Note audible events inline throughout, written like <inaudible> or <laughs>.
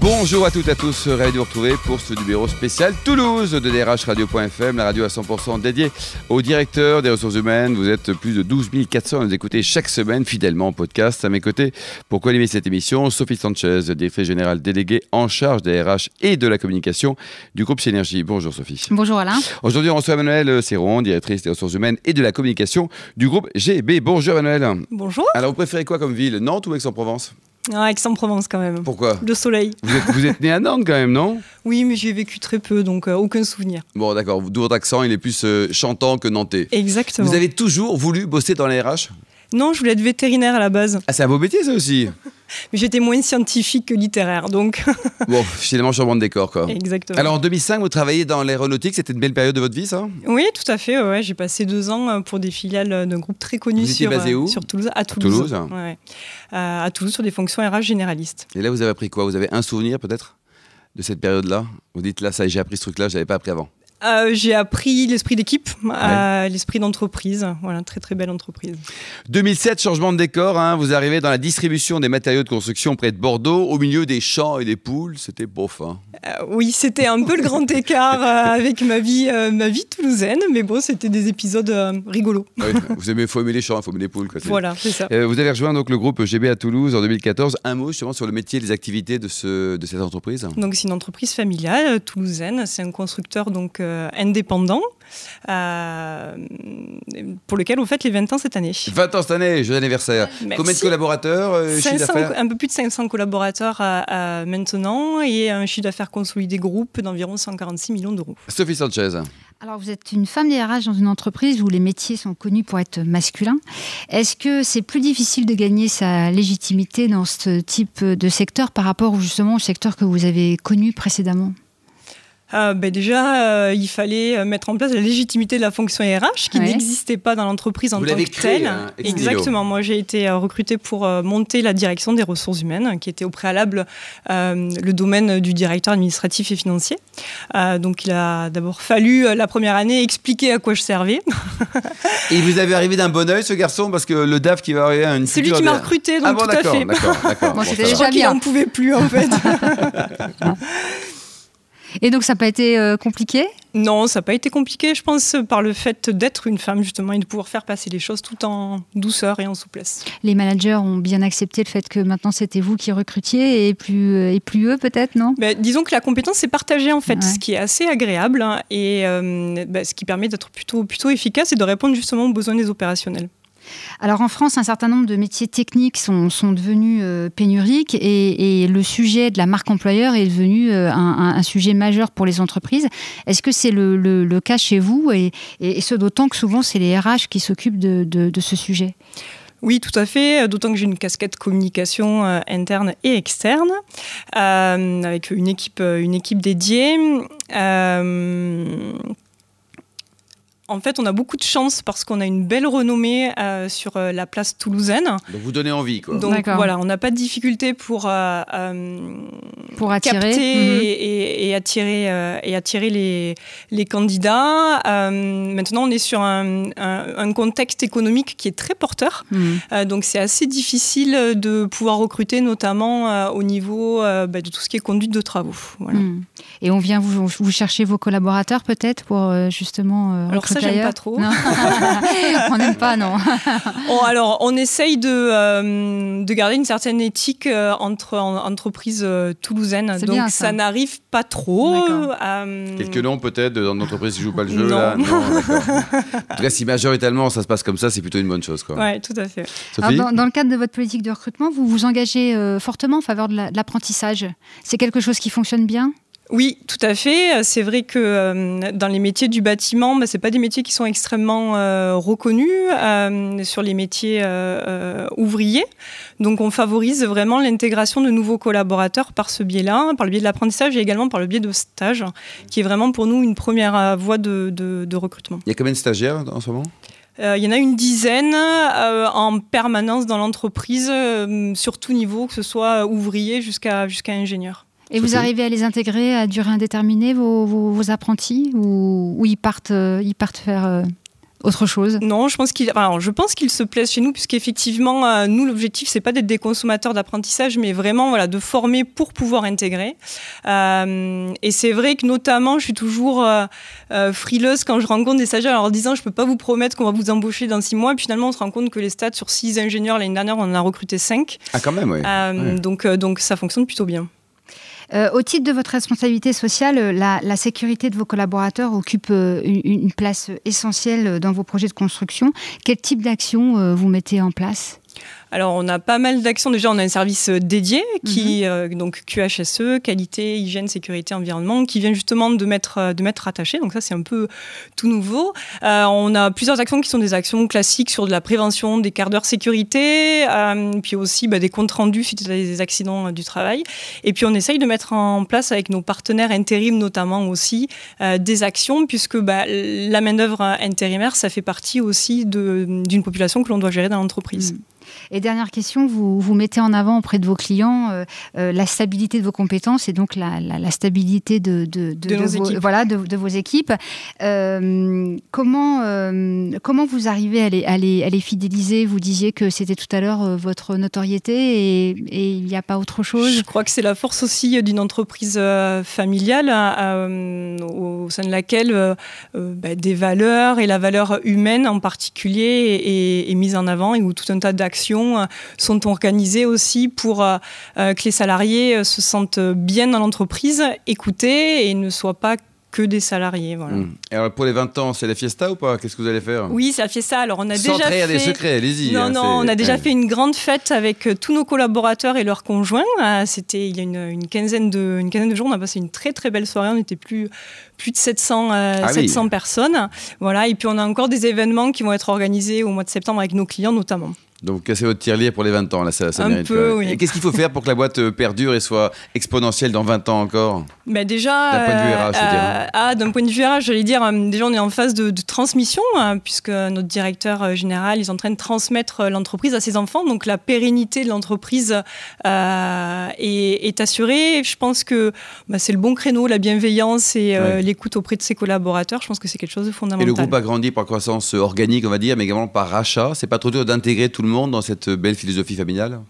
Bonjour à toutes et à tous, ravi de vous retrouver pour ce numéro spécial Toulouse de Radio.fm, la radio à 100% dédiée au directeur des ressources humaines. Vous êtes plus de 12 400 à nous écouter chaque semaine fidèlement en podcast. À mes côtés, pour co-animer cette émission, Sophie Sanchez, directrice générale déléguée en charge des RH et de la communication du groupe Synergie. Bonjour Sophie. Bonjour Alain. Aujourd'hui, on reçoit Emmanuel Serron, directrice des ressources humaines et de la communication du groupe GB. Bonjour Emmanuel. Bonjour. Alors, vous préférez quoi comme ville Nantes ou Aix-en-Provence? Ah, Aix-en-Provence quand même. Pourquoi Le soleil. Vous êtes, né à Nantes quand même, non? Oui, mais j'y ai vécu très peu, donc euh, aucun souvenir. Bon, d'accord. D'où votre accent, il est plus euh, chantant que nantais. Exactement. Vous avez toujours voulu bosser dans les RH Non, je voulais être vétérinaire à la base. Ah, c'est un beau métier ça aussi Mais j'étais moins scientifique que littéraire, donc. <laughs> bon, finalement, changement de décor, quoi. Exactement. Alors, en 2005, vous travaillez dans l'aéronautique, c'était une belle période de votre vie, ça? Oui, tout à fait. Ouais. J'ai passé deux ans euh, pour des filiales d'un groupe très connu vous sur, basé où? sur Toulouse. À Toulouse. Toulouse ouais. euh, à Toulouse, sur des fonctions RH généralistes. Et là, vous avez appris quoi? Vous avez un souvenir, peut-être, de cette période-là? Vous dites, là, ça, j'ai appris ce truc-là, je n'avais pas appris avant. Euh, j'ai appris l'esprit d'équipe, euh, l'esprit d'entreprise. Voilà, très très belle entreprise. 2007, changement de décor. Hein, vous arrivez dans la distribution des matériaux de construction près de Bordeaux, au milieu des champs et des poules. C'était bof. Hein. Euh, oui, c'était un peu le grand écart avec ma vie, ma vie toulousaine, mais bon, c'était des épisodes rigolos. vous aimez, faut aimer les champs, il faut aimer les poules. Quoi, voilà, c'est ça. vous avez rejoint donc le groupe GB à Toulouse en 2014. Un mot justement sur le métier et les activités de, ce, de cette entreprise. Donc c'est une entreprise familiale toulousaine. C'est un constructeur donc indépendant. Euh, pour lequel vous faites les 20 ans cette année. 20 ans cette année, joyeux anniversaire. Combien de collaborateurs euh, 500, Un peu plus de 500 collaborateurs maintenant et un chiffre d'affaires consolidé groupe d'environ 146 millions d'euros. Sophie Sanchez. Alors, vous êtes une femme DRH dans une entreprise où les métiers sont connus pour être masculins. Est-ce que c'est plus difficile de gagner sa légitimité dans ce type de secteur par rapport justement au secteur que vous avez connu précédemment? Euh, ben déjà, euh, il fallait euh, mettre en place la légitimité de la fonction RH qui n'existait pas dans l'entreprise en tant que telle. Hein, Exactement. Moi, j'ai été recrutée pour monter la direction des ressources humaines, qui était au préalable le domaine du directeur administratif et financier. donc, il a d'abord fallu la première année expliquer à quoi je servais. <laughs> et vous avez arrivé d'un bon oeil, ce garçon, parce que le DAF qui va arriver à une. C'est lui qui m'a recruté, donc ah bon, tout à fait. D'accord, d'accord. bon, je crois qu'il n'en pouvait plus, en fait. <laughs> <laughs> Et donc ça n'a pas été euh, compliqué? Non, ça n'a pas été compliqué, je pense, par le fait d'être une femme justement et de pouvoir faire passer les choses tout en douceur et en souplesse. Les managers ont bien accepté le fait que maintenant c'était vous qui recrutiez et plus, euh, et plus eux peut-être, non? Ben, Disons que la compétence est partagée en fait, ce qui est assez agréable hein, et euh, ben, ce qui permet d'être plutôt, plutôt efficace et de répondre justement aux besoins des opérationnels. Alors en France, un certain nombre de métiers techniques sont, devenus euh, pénuriques et, le sujet de la marque employeur est devenu euh, un, sujet majeur pour les entreprises. Est-ce que c'est le, cas chez vous et, ce d'autant que souvent c'est les RH qui s'occupent de, ce sujet? Oui, tout à fait, d'autant que j'ai une casquette communication euh, interne et externe, avec une équipe, une équipe dédiée en fait, on a beaucoup de chance parce qu'on a une belle renommée euh, sur euh, la place toulousaine. Donc vous donnez envie, quoi. Donc voilà, on n'a pas de difficulté pour, euh, pour attirer. capter mhm. et, attirer, et attirer les, les candidats. maintenant, on est sur un, contexte économique qui est très porteur. Mhm. donc c'est assez difficile de pouvoir recruter, notamment au niveau bah, de tout ce qui est conduite de travaux. Mhm. Et on vient vous, vous chercher vos collaborateurs peut-être pour justement j'aime pas trop. <laughs> on n'aime pas, non. alors, on essaye de, euh, de garder une certaine éthique euh, entre entreprises euh, toulousaines. Donc, ça, n'arrive pas trop. Quelques noms, peut-être, dans une entreprise qui ne joue pas le jeu. Non. Là non en tout cas, si majoritairement ça se passe comme ça, c'est plutôt une bonne chose. Oui, tout à fait. dans, dans, le cadre de votre politique de recrutement, vous vous engagez fortement en faveur de l'apprentissage. C'est quelque chose qui fonctionne bien? Oui, tout à fait. C'est vrai que euh, dans les métiers du bâtiment, bah, ce pas des métiers qui sont extrêmement euh, reconnus euh, sur les métiers ouvriers. Donc on favorise vraiment l'intégration de nouveaux collaborateurs par ce biais-là, par le biais de l'apprentissage et également par le biais de stage, qui est vraiment pour nous une première voie de, de recrutement. Il y a combien de stagiaires en ce moment? Il y en a une dizaine en permanence dans l'entreprise, sur tout niveau, que ce soit ouvrier jusqu'à jusqu'à ingénieur. Et vous arrivez à les intégrer à durée indéterminée, vos, vos, apprentis, ou, ils, partent, ils partent faire autre chose? Non, je pense qu'il, je pense qu'ils se plaisent chez nous puisqu'effectivement, euh, nous l'objectif c'est pas d'être des consommateurs d'apprentissage, mais vraiment voilà de former pour pouvoir intégrer. Euh, et c'est vrai que notamment, je suis toujours euh, frileuse quand je rencontre des stagiaires en leur disant je peux pas vous promettre qu'on va vous embaucher dans six mois. Puis finalement, on se rend compte que les stats sur six ingénieurs l'année dernière, on en a recruté cinq. Ah quand même, oui. Donc donc ça fonctionne plutôt bien. Euh, au titre de votre responsabilité sociale, euh, la, sécurité de vos collaborateurs occupe euh, une, place essentielle dans vos projets de construction. Quel type d'action vous mettez en place? Alors, on a pas mal d'actions. Déjà, on a un service euh, dédié qui, mhm. euh, donc QHSE, qualité, hygiène, sécurité, environnement, qui vient justement de mettre, euh, de mettre attaché. Donc ça, c'est un peu tout nouveau. on a plusieurs actions qui sont des actions classiques sur de la prévention des quarts d'heure sécurité, puis aussi bah, des comptes rendus suite à des accidents du travail. Et puis, on essaye de mettre en place avec nos partenaires intérim notamment aussi des actions, puisque bah, la main-d'œuvre intérimaire, ça fait partie aussi d'une population que l'on doit gérer dans l'entreprise. Mm. Et dernière question, vous, vous mettez en avant auprès de vos clients euh, euh, la stabilité de vos compétences et donc la, la, stabilité de, de, de, vos, voilà, de, vos équipes. Euh, comment, comment vous arrivez à les, à, les, à les, fidéliser? Vous disiez que c'était tout à l'heure votre notoriété et, il n'y a pas autre chose. Je crois que c'est la force aussi d'une entreprise familiale hein, au sein de laquelle bah, des valeurs et la valeur humaine en particulier est, est mise en avant et où tout un tas d'actions euh, sont organisées aussi pour euh, euh, que les salariés se sentent bien dans l'entreprise, écoutés et ne soient pas que des salariés. Voilà. Mmh. alors pour les 20 ans, c'est la fiesta ou pas? Qu'est-ce que vous allez faire? Oui, c'est la fiesta. Alors on a déjà fait... des secrets, allez-y. Non, hein, non, on a déjà fait une grande fête avec tous nos collaborateurs et leurs conjoints. C'était il y a une, quinzaine de, une quinzaine de jours. On a passé une très très belle soirée. On était plus plus de 700, 700 ah personnes. Voilà. Et puis on a encore des événements qui vont être organisés au mois de septembre avec nos clients notamment. Donc vous cassez votre tirelire pour les 20 ans, là, ça, ça Un Peu, oui. Et qu'est-ce qu'il faut faire pour que la boîte euh, perdure et soit exponentielle dans 20 ans encore? Bah Déjà, d'un point de vue RH, euh, ah, d'un point de vue RH, j'allais dire, euh, déjà on est en phase de, transmission, hein, puisque notre directeur général est en train de transmettre l'entreprise à ses enfants, donc la pérennité de l'entreprise est, assurée. Je pense que bah, c'est le bon créneau, la bienveillance et l'écoute auprès de ses collaborateurs. Je pense que c'est quelque chose de fondamental. Et le groupe a grandi par croissance organique, on va dire, mais également par rachat. C'est pas trop dur d'intégrer tout le monde dans cette belle philosophie familiale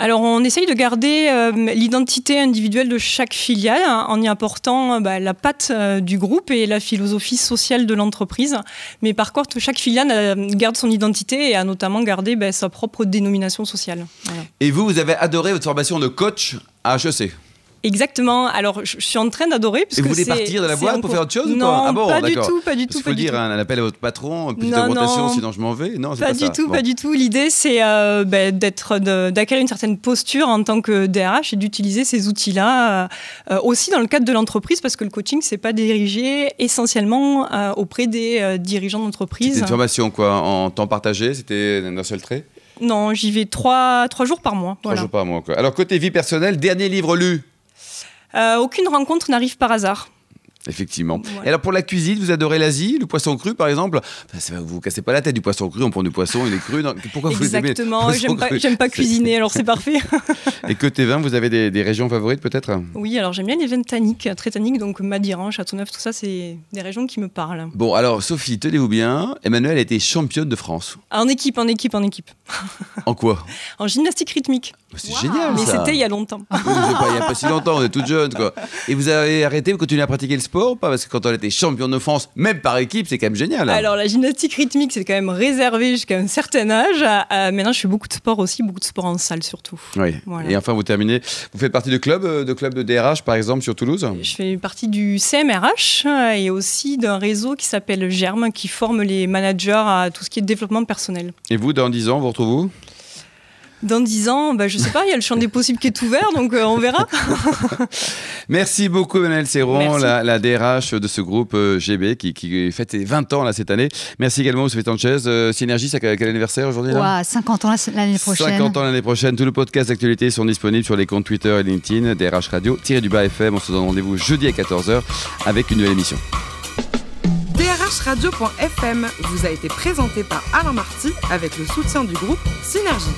alors, on essaye de garder euh, l'identité individuelle de chaque filiale hein, en y apportant euh, bah, la patte euh, du groupe et la philosophie sociale de l'entreprise. Mais par contre, chaque filiale garde son identité et a notamment gardé bah, sa propre dénomination sociale. Et vous, vous avez adoré votre formation de coach à HEC Exactement. Alors, je, suis en train d'adorer. Et vous voulez partir de la boîte pour faire autre chose non, ou pas ah bon, pas du tout, pas du tout. Il faut dire un appel à votre patron, plus d'augmentation, sinon je m'en vais. Non, pas, pas du tout, pas du tout. L'idée, c'est euh, bah, d'être, d'acquérir une certaine posture en tant que DRH et d'utiliser ces outils-là euh, aussi dans le cadre de l'entreprise, parce que le coaching, c'est pas dirigé essentiellement euh, auprès des dirigeants d'entreprise. C'était une formation quoi, en temps partagé, c'était d'un seul trait? Non, j'y vais trois, trois jours par mois. Trois jours par mois. Quoi. Alors côté vie personnelle, dernier livre lu? euh, aucune rencontre n'arrive par hasard. Effectivement. Et alors pour la cuisine, vous adorez l'Asie, le poisson cru par exemple? Vous vous cassez pas la tête du poisson cru, on prend du poisson, il est cru. Pourquoi vous Exactement, j'aime pas, pas cuisiner, <laughs> alors c'est parfait. Et côté vin, vous avez des, régions favorites peut-être? Oui, alors j'aime bien les vins tanniques, très tanniques, donc Madiran, Châteauneuf, tout ça, c'est des régions qui me parlent. Bon, alors Sophie, tenez-vous bien, Emmanuel a été championne de France. En équipe, en équipe, en équipe. <laughs> En quoi? En gymnastique rythmique. C'est génial Mais c'était il y a longtemps. il n'y a pas si longtemps, on est toute jeune quoi. Et vous avez arrêté, vous continuez à pratiquer le sport pas? Parce que quand on était champion de France, même par équipe, c'est quand même génial. Hein. Alors la gymnastique rythmique, c'est quand même réservé jusqu'à un certain âge. Euh, maintenant, je fais beaucoup de sport aussi, beaucoup de sport en salle surtout. Oui. Et enfin, vous terminez. Vous faites partie de clubs, euh, de clubs de DRH par exemple sur Toulouse? Je fais partie du CMRH euh, et aussi d'un réseau qui s'appelle Germe qui forme les managers à tout ce qui est développement personnel. Et vous, dans 10 ans, vous retrouvez-vous dans 10 ans, bah, je sais pas, il y a le champ des possibles qui est ouvert, donc euh, on verra. <laughs> Merci beaucoup, Emmanuel Serron, la, DRH de ce groupe euh, GB qui, qui fête 20 ans là, cette année. Merci également, Sophie Sanchez. Euh, Synergie, c'est quel anniversaire aujourd'hui là? 50 ans l'année prochaine. 50 ans l'année prochaine. Tous les podcasts d'actualité sont disponibles sur les comptes Twitter et LinkedIn, DRH Radio, tiré du bas FM. On se donne rendez-vous jeudi à 14h avec une nouvelle émission. Radio.fm vous a été présenté par Alain Marty avec le soutien du groupe Synergie.